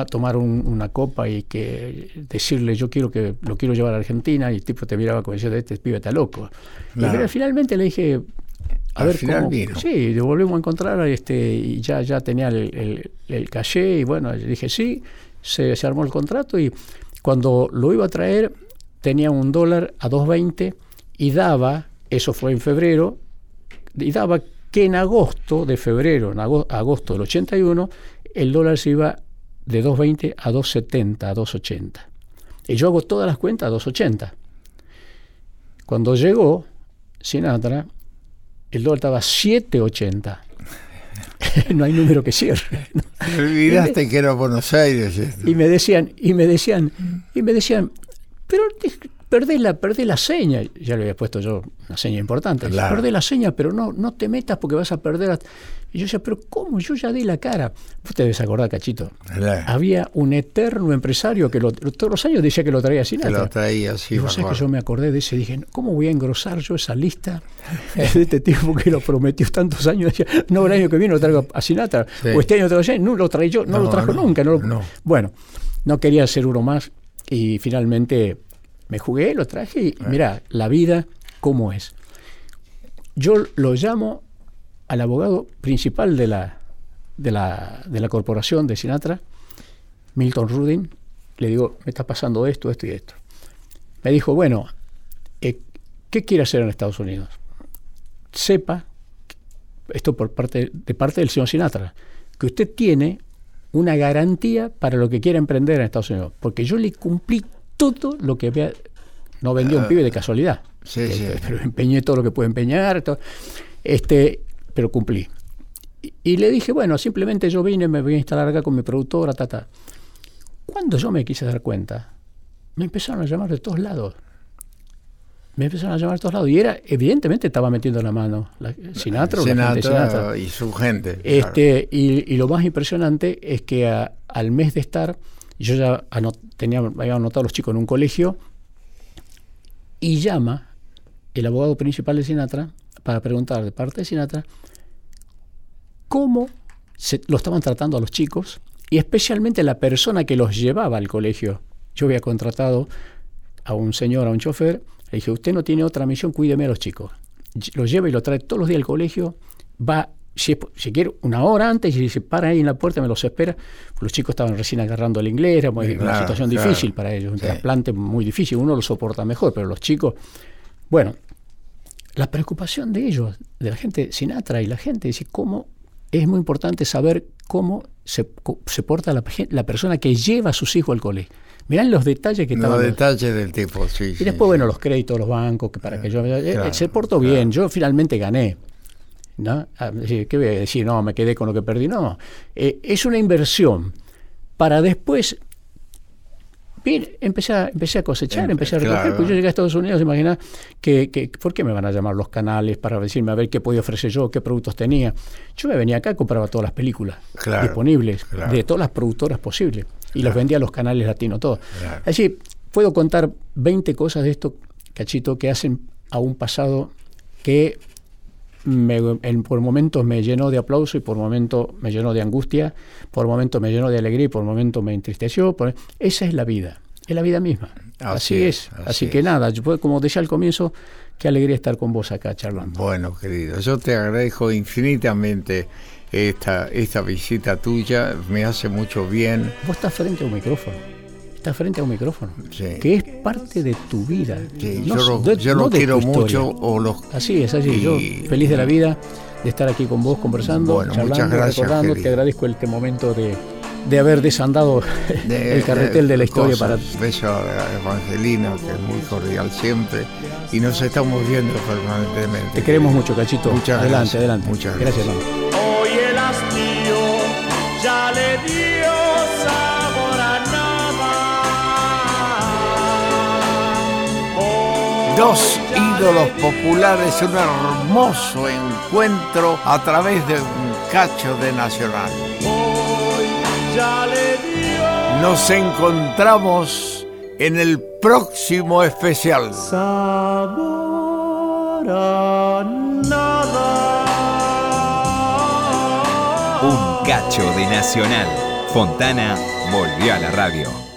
tomar un- una copa y que decirle yo quiero que lo quiero llevar a Argentina y el tipo te miraba como diciendo este pibe está loco. Y pero finalmente le dije a Al ver final cómo, vino. sí, lo volvemos a encontrar este, y ya, ya tenía el, el, el caché y bueno, dije sí, se, se armó el contrato y cuando lo iba a traer tenía un dólar a 2.20 y daba, eso fue en febrero, y daba que en agosto de febrero, en ago- agosto del 81, el dólar se iba de 2.20 a 2.70, a 2.80. Y yo hago todas las cuentas a 2.80. Cuando llegó Sinatra, el dólar estaba a 7.80. no hay número que cierre. Te olvidaste que era Buenos Aires. esto. Y me decían, y me decían, y me decían, pero perdés la, perdés la seña. Ya le había puesto yo una seña importante. Claro. Perdés la seña, pero no, no te metas porque vas a perder. la-". Y yo decía, pero ¿cómo? Yo ya di la cara. Vos te debes acordar, Cachito. Claro. Había un eterno empresario que lo- todos los años decía que lo traía Te Sinatra. lo traía así. y vos sabés que yo me acordé de ese, dije, ¿cómo voy a engrosar yo esa lista de este tipo que lo prometió tantos años? Decía, no, el año que viene lo traigo a Sinatra, Sí. o este año lo traigo, no lo traí yo, no, No, lo trajo no, nunca. No lo- no. Bueno, no quería ser uno más y finalmente me jugué, lo traje y mira, la vida, ¿cómo es? Yo lo llamo al abogado principal de la, de la, de la corporación de Sinatra, Milton Rudin, le digo, me está pasando esto, esto y esto. Me dijo, bueno, eh, ¿qué quiere hacer en Estados Unidos? Sepa, esto por parte, de parte del señor Sinatra, que usted tiene una garantía para lo que quiera emprender en Estados Unidos, porque yo le cumplí todo lo que había, no vendió un pibe de casualidad, Ah, Sí, sí. pero empeñé todo lo que pude empeñar, todo, este, pero cumplí. Y, y le dije, bueno, simplemente yo vine, me voy a instalar acá con mi productora, ta, ta. Cuando yo me quise dar cuenta, me empezaron a llamar de todos lados. Me empezaron a llamar de todos lados. Y era, evidentemente, estaba metiendo la mano la, Sinatra o la gente Sinatra Sinatra. y su gente. claro. Este, y, y lo más impresionante es que a- al mes de estar, yo ya había anotado a los chicos en un colegio, y llama el abogado principal de Sinatra para preguntar de parte de Sinatra cómo se, lo estaban tratando a los chicos y especialmente la persona que los llevaba al colegio. Yo había contratado a un señor, a un chofer, le dije, usted no tiene otra misión, cuídeme a los chicos. Los lleva y lo trae todos los días al colegio, va, si, si quiere, una hora antes y se para ahí en la puerta, me los espera. Los chicos estaban recién agarrando el inglés, era muy- Sí, una situación claro. difícil para ellos, un Sí. trasplante muy difícil, uno lo soporta mejor, pero los chicos, bueno, la preocupación de ellos, de la gente Sinatra y la gente, dice cómo es muy importante saber cómo se, se porta la, la persona que lleva a sus hijos al colegio. Mirán los detalles que Los estaban. detalles del tipo, sí. y después, sí. bueno, los créditos, los bancos, que para que yo. eh, claro, se portó bien, yo finalmente gané. ¿No? Ah, ¿Qué voy a decir? No, me quedé con lo que perdí. No. Eh, es una inversión para después. Bien, empecé a, empecé a cosechar, Em- empecé a recoger. claro. Pues yo llegué a Estados Unidos, imagina que, que, ¿por qué me van a llamar los canales para decirme a ver qué podía ofrecer yo, qué productos tenía? Yo me venía acá, compraba todas las películas Claro, disponibles claro. de todas las productoras posibles y los vendía a los canales latinos, todos. Así, puedo contar 20 cosas de esto, cachito, que hacen a un pasado que me, en- por momentos me llenó de aplauso y por momentos me llenó de angustia, por momentos me llenó de alegría y por momentos me entristeció. por- esa es la vida, es la vida misma. Así, Así es. Así, que nada, yo, como decía al comienzo, qué alegría estar con vos acá charlando. Bueno, querido, yo te agradezco infinitamente esta, esta visita tuya, me hace mucho bien. Vos estás frente a un micrófono. Estás frente a un micrófono. Sí. Que es parte de tu vida. Sí, No yo lo, de- yo no lo de tu quiero mucho. O los, Así es, así. Y- Yo feliz de la vida de estar aquí con vos conversando, Bueno, charlando, muchas gracias, recordando. Te agradezco este momento de, de haber desandado el carretel de, la historia para. cosas. Beso a Evangelina, que es muy cordial siempre. Y nos estamos viendo permanentemente. Te queremos mucho, Cachito. Muchas adelante, gracias, adelante. muchas gracias, gracias. Hoy el hastío ya le dio Dos ídolos populares, un hermoso encuentro a través de un cacho de Nacional. Nos encontramos en el próximo especial. sabor a nada. Un cacho de Nacional. Fontana volvió a la radio.